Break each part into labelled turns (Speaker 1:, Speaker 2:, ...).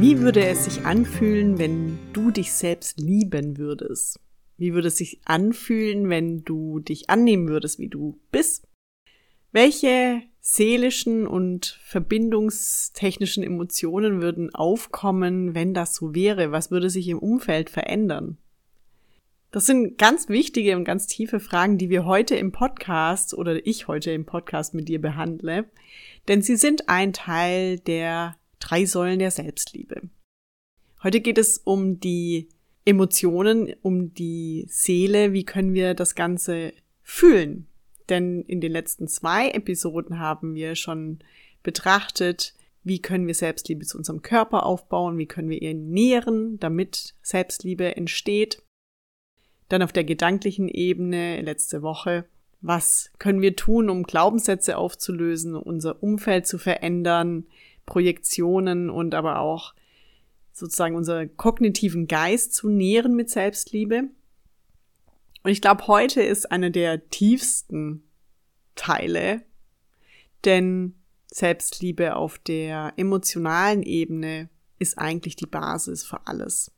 Speaker 1: Wie würde es sich anfühlen, wenn du dich selbst lieben würdest? Wie würde es sich anfühlen, wenn du dich annehmen würdest, wie du bist? Welche seelischen und verbindungstechnischen Emotionen würden aufkommen, wenn das so wäre? Was würde sich im Umfeld verändern? Das sind ganz wichtige und ganz tiefe Fragen, die wir heute im Podcast oder ich heute im Podcast mit dir behandle, denn sie sind ein Teil der drei Säulen der Selbstliebe. Heute geht es um die Emotionen, um die Seele, wie können wir das Ganze fühlen. Denn in den letzten zwei Episoden haben wir schon betrachtet, wie können wir Selbstliebe zu unserem Körper aufbauen, wie können wir ihr nähren, damit Selbstliebe entsteht. Dann auf der gedanklichen Ebene letzte Woche, was können wir tun, um Glaubenssätze aufzulösen, unser Umfeld zu verändern, Projektionen und aber auch sozusagen unseren kognitiven Geist zu nähren mit Selbstliebe. Und ich glaube, heute ist eine der tiefsten Teile, denn Selbstliebe auf der emotionalen Ebene ist eigentlich die Basis für alles.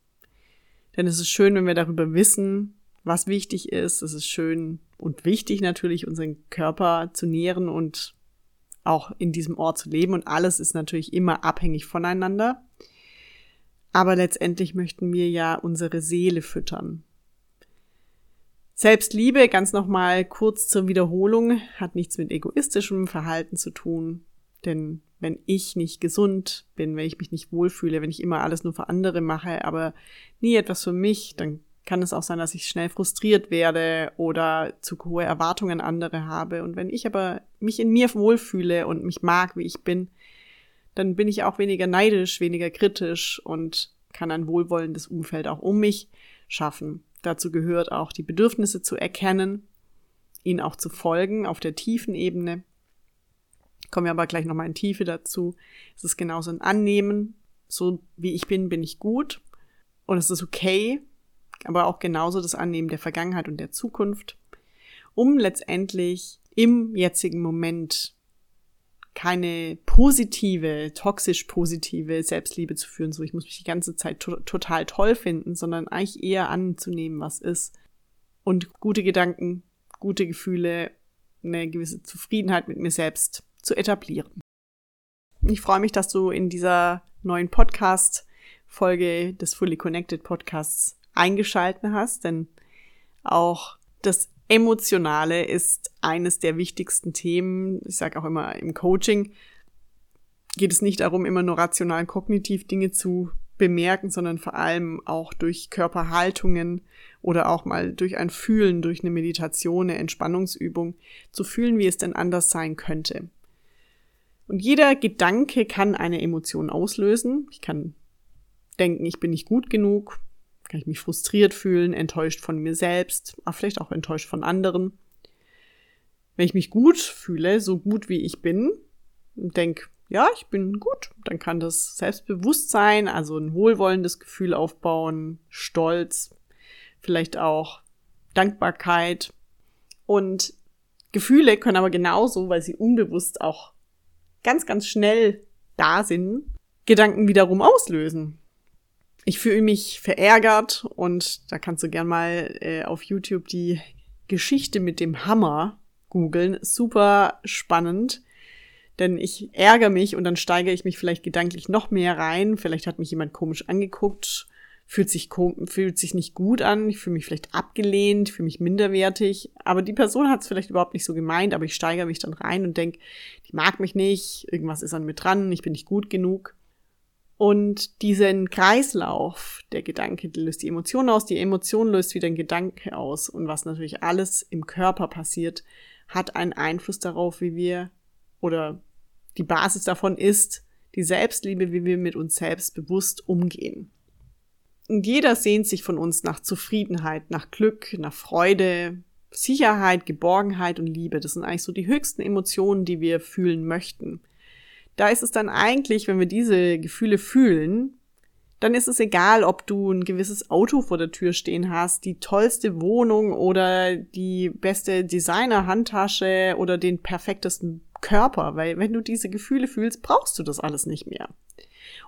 Speaker 1: Denn es ist schön, wenn wir darüber wissen, was wichtig ist. Es ist schön und wichtig natürlich, unseren Körper zu nähren und auch in diesem Ort zu leben. Und alles ist natürlich immer abhängig voneinander. Aber letztendlich möchten wir ja unsere Seele füttern. Selbstliebe, ganz nochmal kurz zur Wiederholung, hat nichts mit egoistischem Verhalten zu tun. Denn wenn ich nicht gesund bin, wenn ich mich nicht wohlfühle, wenn ich immer alles nur für andere mache, aber nie etwas für mich, dann kann es auch sein, dass ich schnell frustriert werde oder zu hohe Erwartungen andere habe. Und wenn ich aber mich in mir wohlfühle und mich mag, wie ich bin, dann bin ich auch weniger neidisch, weniger kritisch und kann ein wohlwollendes Umfeld auch um mich schaffen. Dazu gehört auch die Bedürfnisse zu erkennen, ihnen auch zu folgen auf der tiefen Ebene. Kommen wir aber gleich nochmal in Tiefe dazu. Es ist genauso ein Annehmen. So wie ich bin, bin ich gut. Und es ist okay, aber auch genauso das Annehmen der Vergangenheit und der Zukunft, um letztendlich im jetzigen Moment keine positive, toxisch positive Selbstliebe zu führen, so ich muss mich die ganze Zeit to total toll finden, sondern eigentlich eher anzunehmen, was ist. Und gute Gedanken, gute Gefühle, eine gewisse Zufriedenheit mit mir selbst zu etablieren. Ich freue mich, dass du in dieser neuen Podcast-Folge des Fully Connected Podcasts eingeschalten hast, denn auch das Emotionale ist eines der wichtigsten Themen. Ich sage auch immer im Coaching geht es nicht darum, immer nur rational kognitiv Dinge zu bemerken, sondern vor allem auch durch Körperhaltungen oder auch mal durch ein Fühlen, durch eine Meditation, eine Entspannungsübung zu fühlen, wie es denn anders sein könnte. Und jeder Gedanke kann eine Emotion auslösen. Ich kann denken, ich bin nicht gut genug, kann ich mich frustriert fühlen, enttäuscht von mir selbst, aber vielleicht auch enttäuscht von anderen. Wenn ich mich gut fühle, so gut wie ich bin, und denke, ja, ich bin gut, dann kann das Selbstbewusstsein, also ein wohlwollendes Gefühl aufbauen, Stolz, vielleicht auch Dankbarkeit. Und Gefühle können aber genauso, weil sie unbewusst auch ganz, ganz schnell da sind, Gedanken wiederum auslösen ich fühle mich verärgert und da kannst du gern mal äh, auf YouTube die Geschichte mit dem Hammer googeln. Super spannend. Denn ich ärgere mich und dann steigere ich mich vielleicht gedanklich noch mehr rein. Vielleicht hat mich jemand komisch angeguckt, fühlt sich, fühlt sich nicht gut an, ich fühle mich vielleicht abgelehnt, fühle mich minderwertig. Aber die Person hat es vielleicht überhaupt nicht so gemeint, aber ich steigere mich dann rein und denke, die mag mich nicht, irgendwas ist an mir dran, ich bin nicht gut genug. Und diesen Kreislauf, der Gedanke löst die Emotion aus, die Emotion löst wieder ein Gedanke aus. Und was natürlich alles im Körper passiert, hat einen Einfluss darauf, wie wir, oder die Basis davon ist, die Selbstliebe, wie wir mit uns selbst bewusst umgehen. Und jeder sehnt sich von uns nach Zufriedenheit, nach Glück, nach Freude, Sicherheit, Geborgenheit und Liebe. Das sind eigentlich so die höchsten Emotionen, die wir fühlen möchten da ist es dann eigentlich, wenn wir diese Gefühle fühlen, dann ist es egal, ob du ein gewisses Auto vor der Tür stehen hast, die tollste Wohnung oder die beste Designer-Handtasche oder den perfektesten Körper, weil wenn du diese Gefühle fühlst, brauchst du das alles nicht mehr.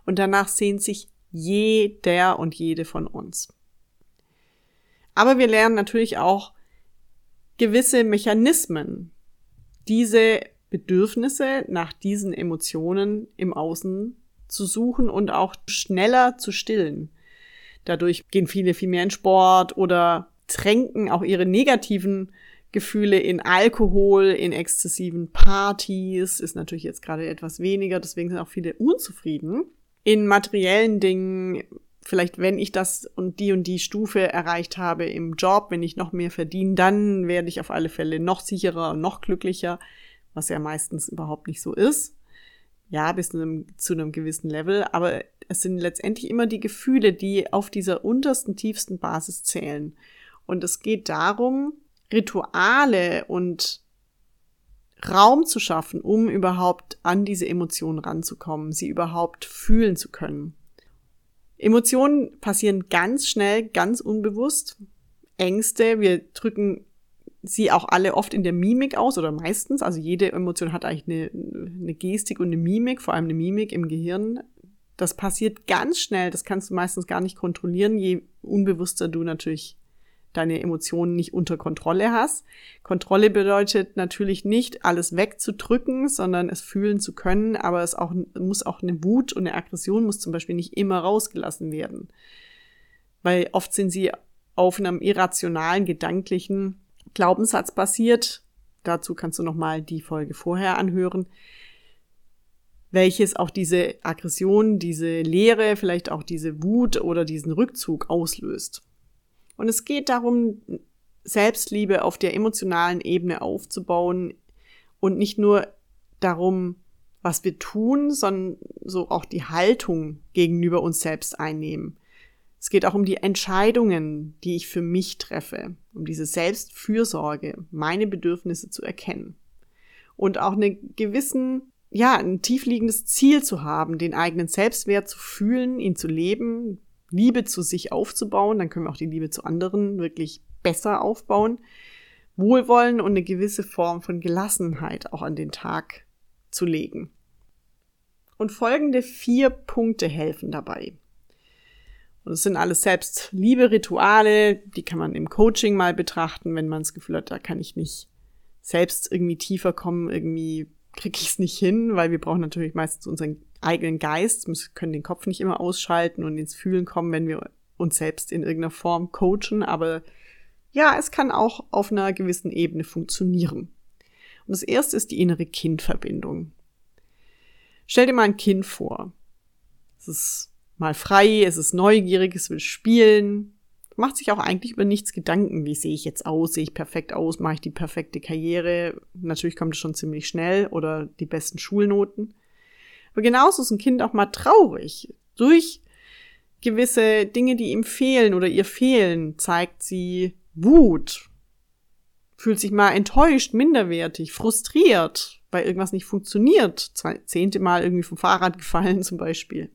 Speaker 1: Und danach sehnt sich jeder und jede von uns. Aber wir lernen natürlich auch gewisse Mechanismen, diese Bedürfnisse nach diesen Emotionen im Außen zu suchen und auch schneller zu stillen. Dadurch gehen viele viel mehr in Sport oder tränken auch ihre negativen Gefühle in Alkohol, in exzessiven Partys, ist natürlich jetzt gerade etwas weniger, deswegen sind auch viele unzufrieden. In materiellen Dingen, vielleicht wenn ich das und die und die Stufe erreicht habe im Job, wenn ich noch mehr verdiene, dann werde ich auf alle Fälle noch sicherer und noch glücklicher, was ja meistens überhaupt nicht so ist. Ja, bis zu einem, zu einem gewissen Level, aber es sind letztendlich immer die Gefühle, die auf dieser untersten, tiefsten Basis zählen. Und es geht darum, Rituale und Raum zu schaffen, um überhaupt an diese Emotionen ranzukommen, sie überhaupt fühlen zu können. Emotionen passieren ganz schnell, ganz unbewusst. Ängste, wir drücken sie auch alle oft in der Mimik aus oder meistens. Also jede Emotion hat eigentlich eine, eine Gestik und eine Mimik, vor allem eine Mimik im Gehirn. Das passiert ganz schnell, das kannst du meistens gar nicht kontrollieren, je unbewusster du natürlich deine Emotionen nicht unter Kontrolle hast. Kontrolle bedeutet natürlich nicht, alles wegzudrücken, sondern es fühlen zu können, aber es auch, muss auch eine Wut und eine Aggression muss zum Beispiel nicht immer rausgelassen werden. Weil oft sind sie auf einem irrationalen, gedanklichen Glaubenssatz basiert. Dazu kannst du nochmal die Folge vorher anhören welches auch diese Aggression, diese Leere, vielleicht auch diese Wut oder diesen Rückzug auslöst. Und es geht darum, Selbstliebe auf der emotionalen Ebene aufzubauen und nicht nur darum, was wir tun, sondern so auch die Haltung gegenüber uns selbst einnehmen. Es geht auch um die Entscheidungen, die ich für mich treffe, um diese Selbstfürsorge, meine Bedürfnisse zu erkennen. Und auch einen gewissen, ja, ein tiefliegendes Ziel zu haben, den eigenen Selbstwert zu fühlen, ihn zu leben, Liebe zu sich aufzubauen, dann können wir auch die Liebe zu anderen wirklich besser aufbauen. Wohlwollen und eine gewisse Form von Gelassenheit auch an den Tag zu legen. Und folgende vier Punkte helfen dabei. Es sind alles selbst Liebe-Rituale, die kann man im Coaching mal betrachten, wenn man das Gefühl hat, da kann ich nicht selbst irgendwie tiefer kommen, irgendwie kriege ich es nicht hin, weil wir brauchen natürlich meistens unseren eigenen Geist, können den Kopf nicht immer ausschalten und ins Fühlen kommen, wenn wir uns selbst in irgendeiner Form coachen, aber ja, es kann auch auf einer gewissen Ebene funktionieren. Und das erste ist die innere Kindverbindung. Stell dir mal ein Kind vor. Es ist mal frei, es ist neugierig, es will spielen, macht sich auch eigentlich über nichts Gedanken. Wie sehe ich jetzt aus? Sehe ich perfekt aus? Mache ich die perfekte Karriere? Natürlich kommt es schon ziemlich schnell oder die besten Schulnoten. Aber genauso ist ein Kind auch mal traurig. Durch gewisse Dinge, die ihm fehlen oder ihr fehlen, zeigt sie Wut, fühlt sich mal enttäuscht, minderwertig, frustriert, weil irgendwas nicht funktioniert. Zehnte Mal irgendwie vom Fahrrad gefallen zum Beispiel.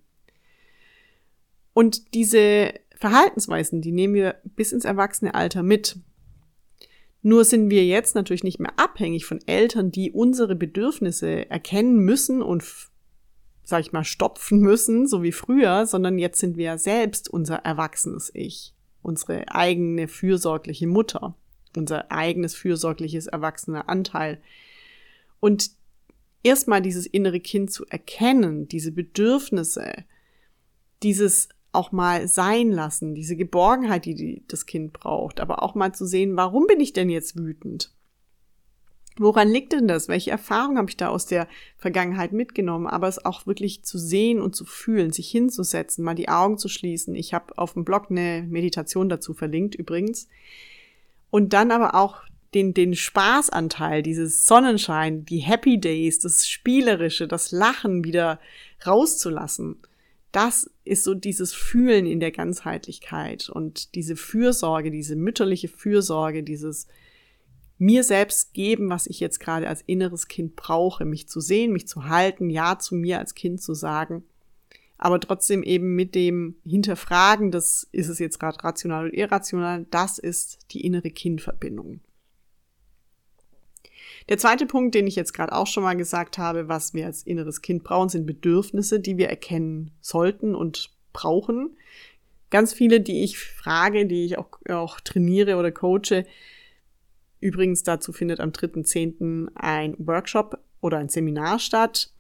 Speaker 1: Und diese Verhaltensweisen, die nehmen wir bis ins Erwachsene mit. Nur sind wir jetzt natürlich nicht mehr abhängig von Eltern, die unsere Bedürfnisse erkennen müssen und sag ich mal, stopfen müssen, so wie früher, sondern jetzt sind wir selbst unser erwachsenes Ich, unsere eigene fürsorgliche Mutter, unser eigenes fürsorgliches erwachsener Anteil. Und erstmal dieses innere Kind zu erkennen, diese Bedürfnisse, dieses auch mal sein lassen, diese Geborgenheit, die das Kind braucht, aber auch mal zu sehen, warum bin ich denn jetzt wütend? Woran liegt denn das? Welche Erfahrungen habe ich da aus der Vergangenheit mitgenommen? Aber es auch wirklich zu sehen und zu fühlen, sich hinzusetzen, mal die Augen zu schließen. Ich habe auf dem Blog eine Meditation dazu verlinkt übrigens. Und dann aber auch den, den Spaßanteil, dieses Sonnenschein, die Happy Days, das Spielerische, das Lachen wieder rauszulassen. Das ist so dieses Fühlen in der Ganzheitlichkeit und diese Fürsorge, diese mütterliche Fürsorge, dieses mir selbst geben, was ich jetzt gerade als inneres Kind brauche, mich zu sehen, mich zu halten, ja zu mir als Kind zu sagen, aber trotzdem eben mit dem Hinterfragen, das ist es jetzt gerade rational oder irrational, das ist die innere Kindverbindung. Der zweite Punkt, den ich jetzt gerade auch schon mal gesagt habe, was wir als inneres Kind brauchen, sind Bedürfnisse, die wir erkennen sollten und brauchen. Ganz viele, die ich frage, die ich auch, auch trainiere oder coache, übrigens dazu findet am 3.10. ein Workshop oder ein Seminar statt,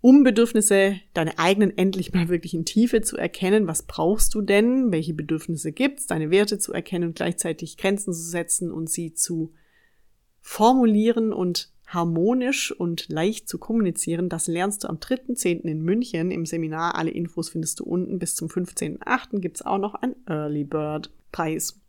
Speaker 1: um Bedürfnisse, deine eigenen endlich mal wirklich in Tiefe zu erkennen. Was brauchst du denn? Welche Bedürfnisse gibt's? Deine Werte zu erkennen und gleichzeitig Grenzen zu setzen und sie zu formulieren und harmonisch und leicht zu kommunizieren, das lernst du am 3.10. in München im Seminar. Alle Infos findest du unten. Bis zum 15.8. gibt's auch noch einen Early Bird Preis.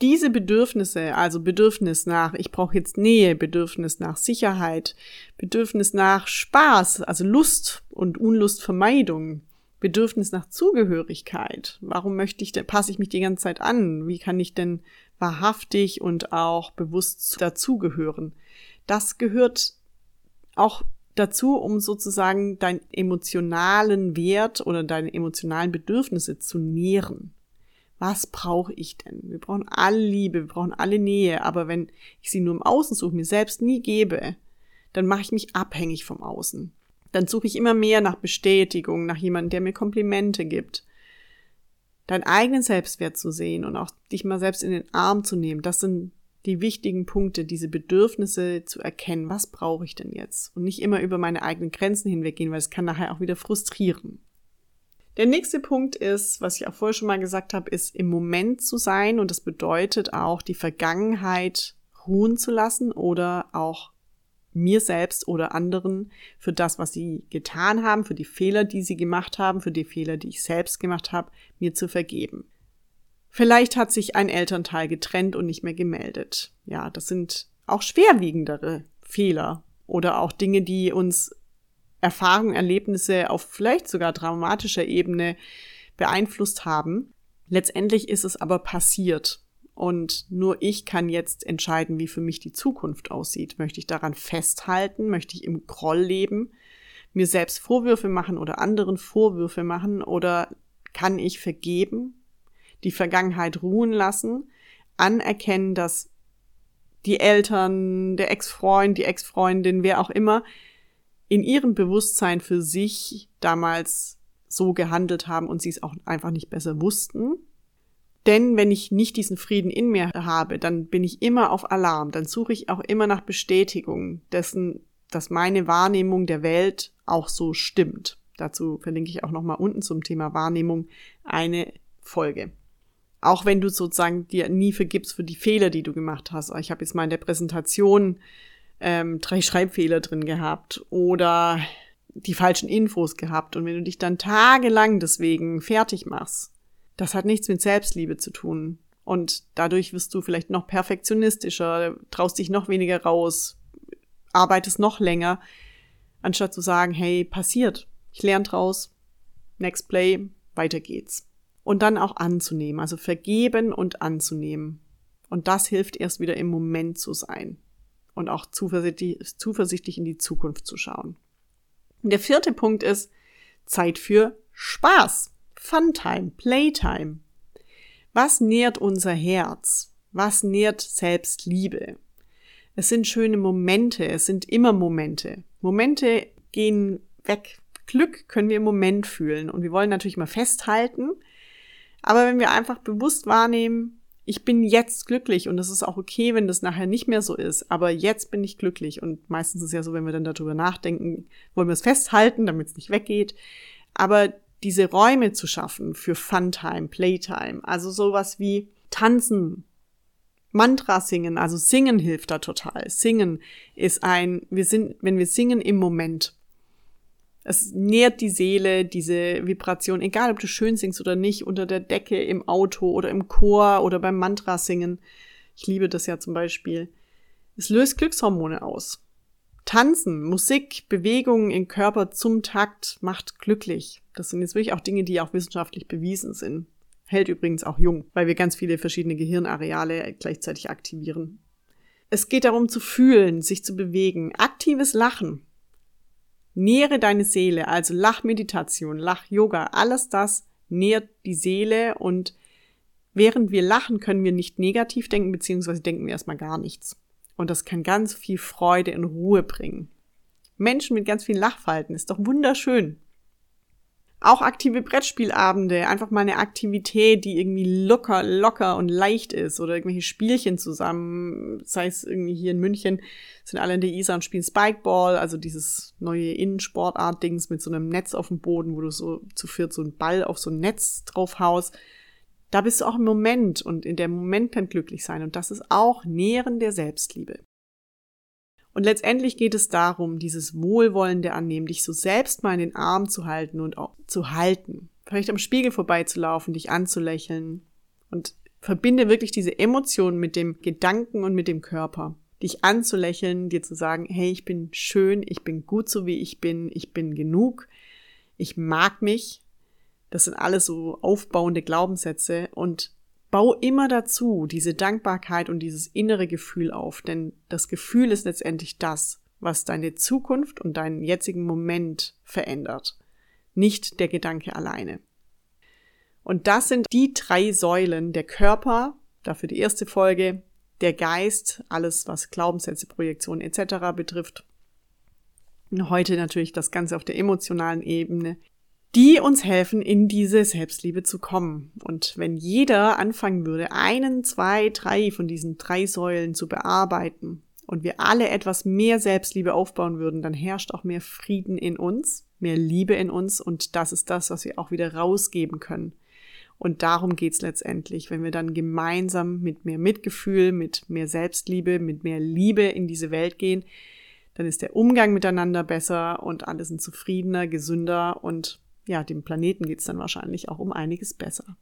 Speaker 1: Diese Bedürfnisse, also Bedürfnis nach, ich brauche jetzt Nähe, Bedürfnis nach Sicherheit, Bedürfnis nach Spaß, also Lust und Unlustvermeidung, Bedürfnis nach Zugehörigkeit. Warum möchte ich denn, passe ich mich die ganze Zeit an? Wie kann ich denn wahrhaftig und auch bewusst dazugehören? Das gehört auch dazu, um sozusagen deinen emotionalen Wert oder deine emotionalen Bedürfnisse zu nähren. Was brauche ich denn? Wir brauchen alle Liebe, wir brauchen alle Nähe, aber wenn ich sie nur im Außen suche, mir selbst nie gebe, dann mache ich mich abhängig vom Außen. Dann suche ich immer mehr nach Bestätigung, nach jemandem, der mir Komplimente gibt. Deinen eigenen Selbstwert zu sehen und auch dich mal selbst in den Arm zu nehmen, das sind die wichtigen Punkte, diese Bedürfnisse zu erkennen. Was brauche ich denn jetzt? Und nicht immer über meine eigenen Grenzen hinweggehen, weil es kann nachher auch wieder frustrieren. Der nächste Punkt ist, was ich auch vorher schon mal gesagt habe, ist im Moment zu sein und das bedeutet auch die Vergangenheit ruhen zu lassen oder auch mir selbst oder anderen für das, was sie getan haben, für die Fehler, die sie gemacht haben, für die Fehler, die ich selbst gemacht habe, mir zu vergeben. Vielleicht hat sich ein Elternteil getrennt und nicht mehr gemeldet. Ja, das sind auch schwerwiegendere Fehler oder auch Dinge, die uns Erfahrungen, Erlebnisse auf vielleicht sogar dramatischer Ebene beeinflusst haben. Letztendlich ist es aber passiert. Und nur ich kann jetzt entscheiden, wie für mich die Zukunft aussieht. Möchte ich daran festhalten? Möchte ich im Groll leben? Mir selbst Vorwürfe machen oder anderen Vorwürfe machen? Oder kann ich vergeben? die Vergangenheit ruhen lassen, anerkennen, dass die Eltern, der Ex-Freund, die Ex-Freundin, wer auch immer, in ihrem Bewusstsein für sich damals so gehandelt haben und sie es auch einfach nicht besser wussten. Denn wenn ich nicht diesen Frieden in mir habe, dann bin ich immer auf Alarm, dann suche ich auch immer nach Bestätigung dessen, dass meine Wahrnehmung der Welt auch so stimmt. Dazu verlinke ich auch nochmal unten zum Thema Wahrnehmung eine Folge. Auch wenn du sozusagen dir nie vergibst für die Fehler, die du gemacht hast. Ich habe jetzt mal in der Präsentation ähm, drei Schreibfehler drin gehabt oder die falschen Infos gehabt. Und wenn du dich dann tagelang deswegen fertig machst, das hat nichts mit Selbstliebe zu tun. Und dadurch wirst du vielleicht noch perfektionistischer, traust dich noch weniger raus, arbeitest noch länger, anstatt zu sagen, hey, passiert, ich lerne draus, next play, weiter geht's und dann auch anzunehmen, also vergeben und anzunehmen. Und das hilft erst wieder im Moment zu sein und auch zuversichtlich, zuversichtlich in die Zukunft zu schauen. Und der vierte Punkt ist Zeit für Spaß, Funtime, Playtime. Was nährt unser Herz? Was nährt Selbstliebe? Es sind schöne Momente, es sind immer Momente. Momente gehen weg. Glück können wir im Moment fühlen und wir wollen natürlich mal festhalten, aber wenn wir einfach bewusst wahrnehmen, ich bin jetzt glücklich und es ist auch okay, wenn das nachher nicht mehr so ist, aber jetzt bin ich glücklich und meistens ist ja so, wenn wir dann darüber nachdenken, wollen wir es festhalten, damit es nicht weggeht. Aber diese Räume zu schaffen für Funtime, Playtime, also sowas wie tanzen, Mantra singen, also singen hilft da total. Singen ist ein, wir sind, wenn wir singen im Moment, es nährt die Seele, diese Vibration, egal ob du schön singst oder nicht, unter der Decke, im Auto oder im Chor oder beim Mantra singen. Ich liebe das ja zum Beispiel. Es löst Glückshormone aus. Tanzen, Musik, Bewegungen im Körper zum Takt macht glücklich. Das sind jetzt wirklich auch Dinge, die auch wissenschaftlich bewiesen sind. Hält übrigens auch jung, weil wir ganz viele verschiedene Gehirnareale gleichzeitig aktivieren. Es geht darum zu fühlen, sich zu bewegen. Aktives Lachen Nähre deine Seele, also Lachmeditation, Lach-Yoga, alles das nährt die Seele und während wir lachen, können wir nicht negativ denken, beziehungsweise denken wir erstmal gar nichts. Und das kann ganz viel Freude und Ruhe bringen. Menschen mit ganz vielen Lachfalten ist doch wunderschön. Auch aktive Brettspielabende, einfach mal eine Aktivität, die irgendwie locker, locker und leicht ist oder irgendwelche Spielchen zusammen, sei es irgendwie hier in München, sind alle in der Isar und spielen Spikeball, also dieses neue Innensportart-Dings mit so einem Netz auf dem Boden, wo du so zu viert so einen Ball auf so ein Netz drauf haust. Da bist du auch im Moment und in der Moment kann glücklich sein und das ist auch Nähren der Selbstliebe. Und letztendlich geht es darum, dieses wohlwollende Annehmen, dich so selbst mal in den Arm zu halten und auch zu halten. Vielleicht am Spiegel vorbeizulaufen, dich anzulächeln und verbinde wirklich diese Emotionen mit dem Gedanken und mit dem Körper. Dich anzulächeln, dir zu sagen, hey, ich bin schön, ich bin gut so wie ich bin, ich bin genug, ich mag mich. Das sind alles so aufbauende Glaubenssätze und Bau immer dazu diese Dankbarkeit und dieses innere Gefühl auf, denn das Gefühl ist letztendlich das, was deine Zukunft und deinen jetzigen Moment verändert, nicht der Gedanke alleine. Und das sind die drei Säulen, der Körper, dafür die erste Folge, der Geist, alles was Glaubenssätze, Projektionen etc. betrifft. Heute natürlich das Ganze auf der emotionalen Ebene, die uns helfen, in diese Selbstliebe zu kommen. Und wenn jeder anfangen würde, einen, zwei, drei von diesen drei Säulen zu bearbeiten und wir alle etwas mehr Selbstliebe aufbauen würden, dann herrscht auch mehr Frieden in uns, mehr Liebe in uns und das ist das, was wir auch wieder rausgeben können. Und darum geht's letztendlich, wenn wir dann gemeinsam mit mehr Mitgefühl, mit mehr Selbstliebe, mit mehr Liebe in diese Welt gehen, dann ist der Umgang miteinander besser und alle sind zufriedener, gesünder und ja, dem Planeten geht's dann wahrscheinlich auch um einiges besser.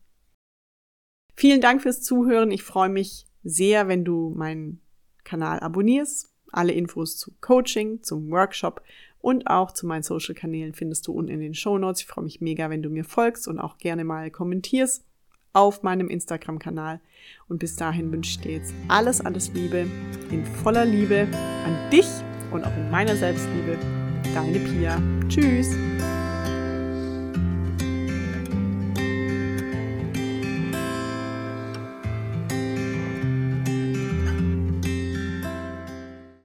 Speaker 1: Vielen Dank fürs Zuhören. Ich freue mich sehr, wenn du meinen Kanal abonnierst. Alle Infos zu Coaching, zum Workshop und auch zu meinen Social-Kanälen findest du unten in den Show Notes. Ich freue mich mega, wenn du mir folgst und auch gerne mal kommentierst auf meinem Instagram-Kanal. Und bis dahin wünsche ich dir jetzt alles, alles Liebe, in voller Liebe an dich und auch in meiner Selbstliebe. Deine Pia. Tschüss.